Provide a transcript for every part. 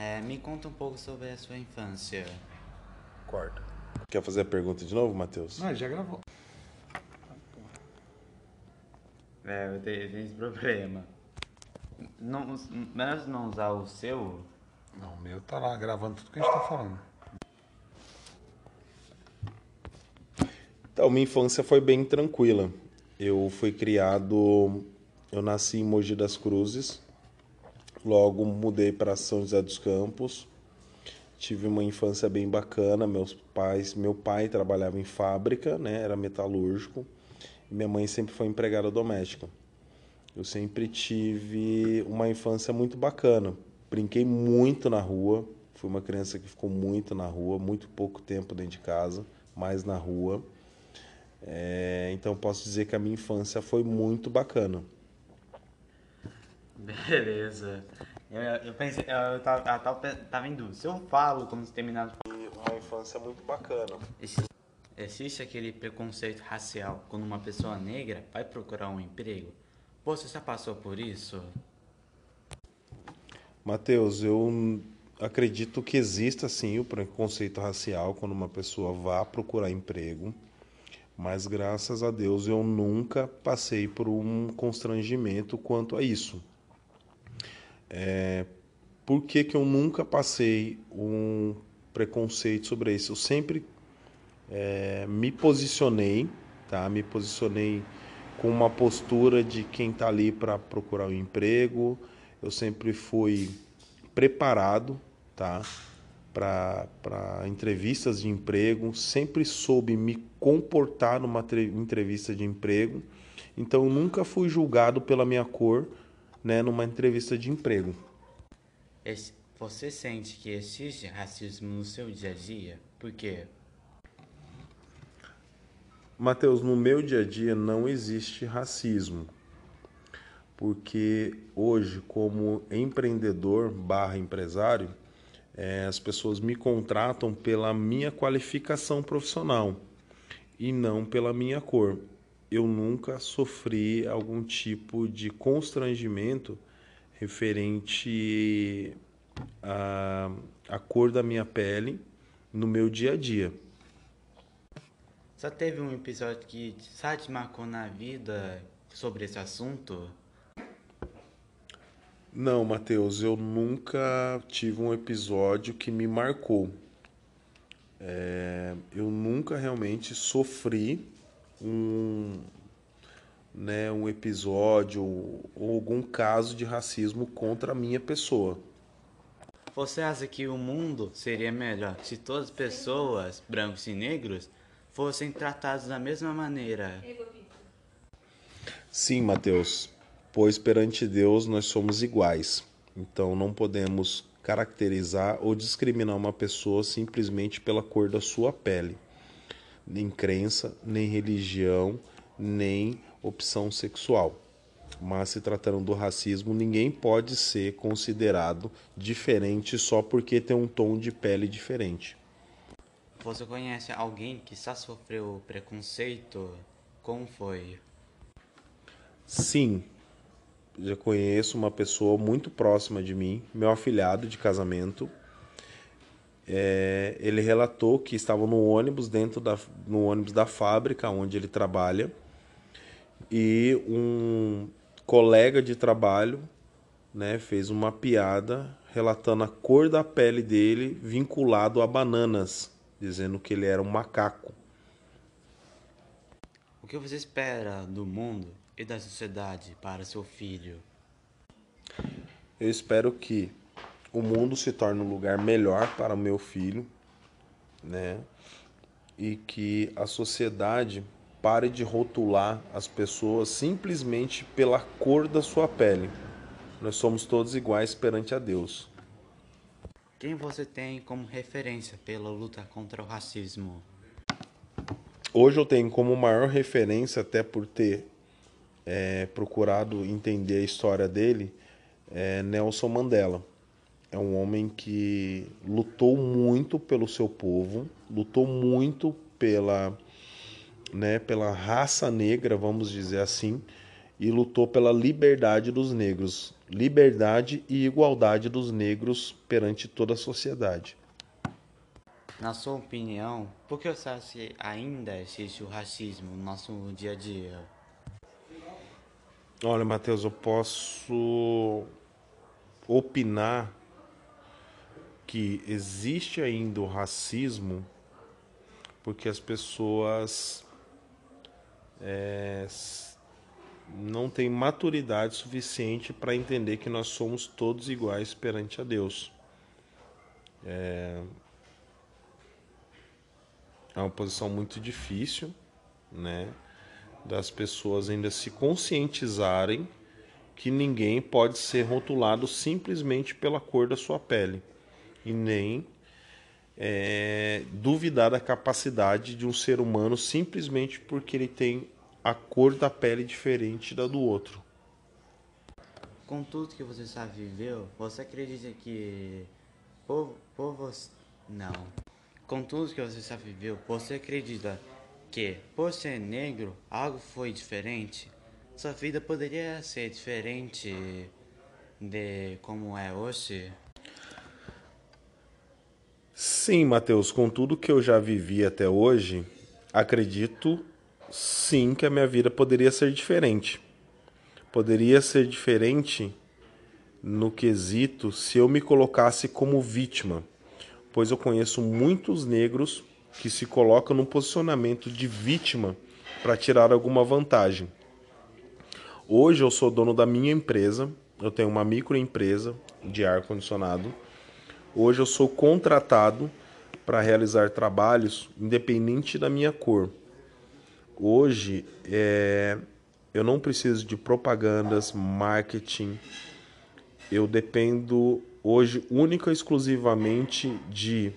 É, me conta um pouco sobre a sua infância. Corta. Quer fazer a pergunta de novo, Matheus? Não, já gravou. É, eu tenho esse problema. Não, menos não usar o seu. Não, o meu tá lá gravando tudo que a gente tá falando. Então, minha infância foi bem tranquila. Eu fui criado. Eu nasci em Mogi das Cruzes. Logo mudei para São José dos Campos. Tive uma infância bem bacana. Meus pais, meu pai trabalhava em fábrica, né? Era metalúrgico. Minha mãe sempre foi empregada doméstica. Eu sempre tive uma infância muito bacana. Brinquei muito na rua. Fui uma criança que ficou muito na rua, muito pouco tempo dentro de casa, mais na rua. É, então posso dizer que a minha infância foi muito bacana. Beleza. Eu, eu pensei, eu tava, eu tava, tava em dúvida. Se eu falo como se terminado. Uma infância muito bacana. Existe aquele preconceito racial quando uma pessoa negra vai procurar um emprego? Você já passou por isso? Mateus, eu acredito que exista sim o preconceito racial quando uma pessoa vá procurar emprego, mas graças a Deus eu nunca passei por um constrangimento quanto a isso. É, por que, que eu nunca passei um preconceito sobre isso? Eu sempre é, me posicionei, tá? Me posicionei com uma postura de quem está ali para procurar um emprego. Eu sempre fui preparado, tá? Para entrevistas de emprego, sempre soube me comportar numa entrevista de emprego. Então, nunca fui julgado pela minha cor, né, numa entrevista de emprego. Você sente que existe racismo no seu dia a dia? Por quê? Mateus, no meu dia a dia não existe racismo, porque hoje, como empreendedor barra empresário, é, as pessoas me contratam pela minha qualificação profissional e não pela minha cor. Eu nunca sofri algum tipo de constrangimento referente à, à cor da minha pele no meu dia a dia. Só teve um episódio que só te marcou na vida sobre esse assunto? Não, Matheus, eu nunca tive um episódio que me marcou. É, eu nunca realmente sofri um, né, um episódio ou algum caso de racismo contra a minha pessoa. Você acha que o mundo seria melhor se todas as pessoas, brancos e negros, fossem tratados da mesma maneira. Sim, Mateus, pois perante Deus nós somos iguais. Então não podemos caracterizar ou discriminar uma pessoa simplesmente pela cor da sua pele, nem crença, nem religião, nem opção sexual. Mas se tratando do racismo, ninguém pode ser considerado diferente só porque tem um tom de pele diferente. Você conhece alguém que já sofreu preconceito? Como foi? Sim, já conheço uma pessoa muito próxima de mim, meu afilhado de casamento. É, ele relatou que estava no ônibus dentro da no ônibus da fábrica onde ele trabalha e um colega de trabalho né, fez uma piada relatando a cor da pele dele vinculado a bananas dizendo que ele era um macaco. O que você espera do mundo e da sociedade para seu filho? Eu espero que o mundo se torne um lugar melhor para o meu filho, né? E que a sociedade pare de rotular as pessoas simplesmente pela cor da sua pele. Nós somos todos iguais perante a Deus. Quem você tem como referência pela luta contra o racismo? Hoje eu tenho como maior referência, até por ter é, procurado entender a história dele, é Nelson Mandela. É um homem que lutou muito pelo seu povo, lutou muito pela, né, pela raça negra, vamos dizer assim, e lutou pela liberdade dos negros, liberdade e igualdade dos negros perante toda a sociedade. Na sua opinião, por que você acha que ainda existe o racismo no nosso dia a dia? Olha, Matheus, eu posso opinar que existe ainda o racismo porque as pessoas é, não têm maturidade suficiente para entender que nós somos todos iguais perante a Deus. É, é uma posição muito difícil, né? Das pessoas ainda se conscientizarem que ninguém pode ser rotulado simplesmente pela cor da sua pele e nem é, duvidar da capacidade de um ser humano simplesmente porque ele tem a cor da pele diferente da do outro. Com tudo que você já viveu, você acredita que por, por você não? Com tudo que você já viveu, você acredita que por ser negro algo foi diferente? Sua vida poderia ser diferente de como é hoje? Sim, Mateus, com tudo que eu já vivi até hoje, acredito sim que a minha vida poderia ser diferente. Poderia ser diferente no quesito se eu me colocasse como vítima, pois eu conheço muitos negros que se colocam no posicionamento de vítima para tirar alguma vantagem. Hoje eu sou dono da minha empresa, eu tenho uma microempresa de ar condicionado Hoje eu sou contratado para realizar trabalhos independente da minha cor. Hoje é, eu não preciso de propagandas, marketing. Eu dependo hoje única e exclusivamente de.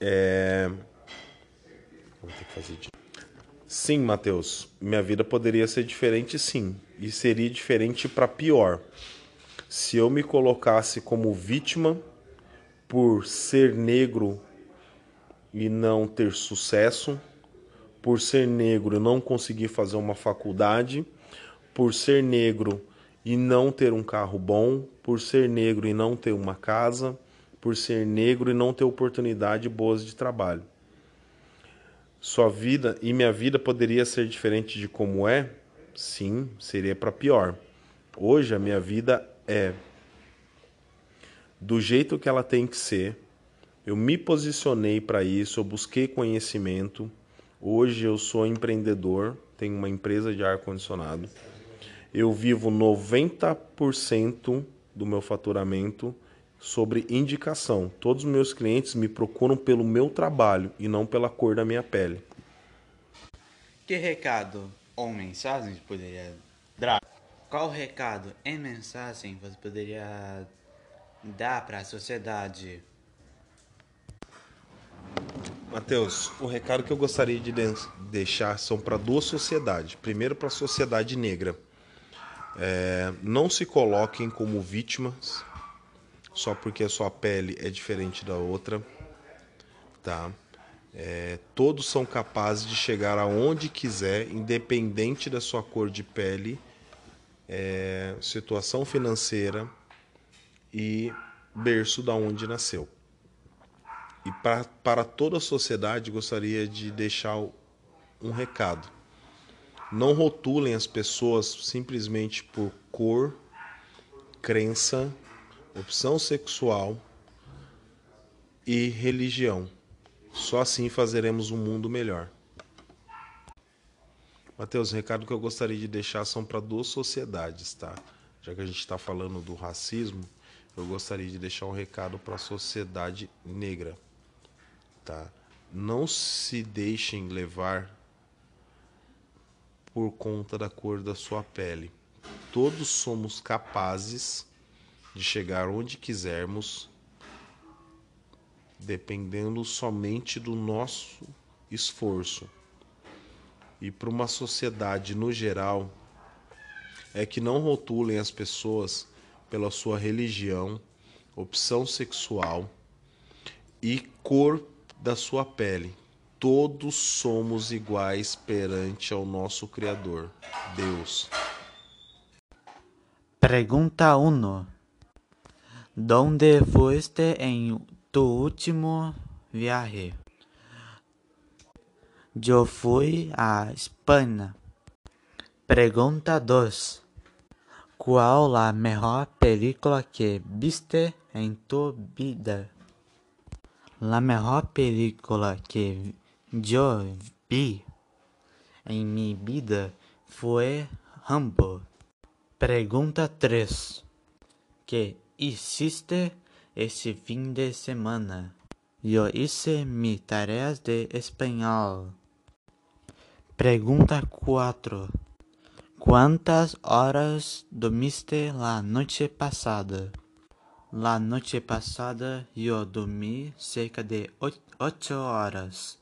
É... De... Sim, Matheus, minha vida poderia ser diferente, sim, e seria diferente para pior. Se eu me colocasse como vítima por ser negro e não ter sucesso, por ser negro e não conseguir fazer uma faculdade, por ser negro e não ter um carro bom, por ser negro e não ter uma casa, por ser negro e não ter oportunidade boas de trabalho. Sua vida e minha vida poderia ser diferente de como é? Sim, seria para pior. Hoje a minha vida é do jeito que ela tem que ser. Eu me posicionei para isso, eu busquei conhecimento. Hoje eu sou empreendedor, tenho uma empresa de ar condicionado. Eu vivo 90% do meu faturamento sobre indicação. Todos os meus clientes me procuram pelo meu trabalho e não pela cor da minha pele. Que recado ou mensagem poderia dar? Qual recado em mensagem você poderia dá para a sociedade? Mateus, o recado que eu gostaria de deixar são para duas sociedades. Primeiro, para a sociedade negra. É, não se coloquem como vítimas só porque a sua pele é diferente da outra, tá? É, todos são capazes de chegar aonde quiser, independente da sua cor de pele, é, situação financeira e berço da onde nasceu. E pra, para toda a sociedade gostaria de deixar um recado. Não rotulem as pessoas simplesmente por cor, crença, opção sexual e religião. Só assim fazeremos um mundo melhor. Mateus, o recado que eu gostaria de deixar são para duas sociedades, tá? Já que a gente está falando do racismo, eu gostaria de deixar um recado para a sociedade negra, tá? Não se deixem levar por conta da cor da sua pele. Todos somos capazes de chegar onde quisermos, dependendo somente do nosso esforço. E para uma sociedade no geral, é que não rotulem as pessoas pela sua religião, opção sexual e cor da sua pele. Todos somos iguais perante ao nosso Criador, Deus. Pregunta 1. ¿Dónde fuiste en tu último viaje? Yo fui a España. Pregunta 2. ¿Cuál la mejor película que viste en tu vida? La mejor película que yo vi en mi vida fue Rambo. Pregunta 3. ¿Qué hiciste esse fin de semana? Yo hice mis tareas de español. Pregunta 4. ¿Cuántas horas dormiste la noche pasada? La noche pasada yo dormí cerca de 8 horas.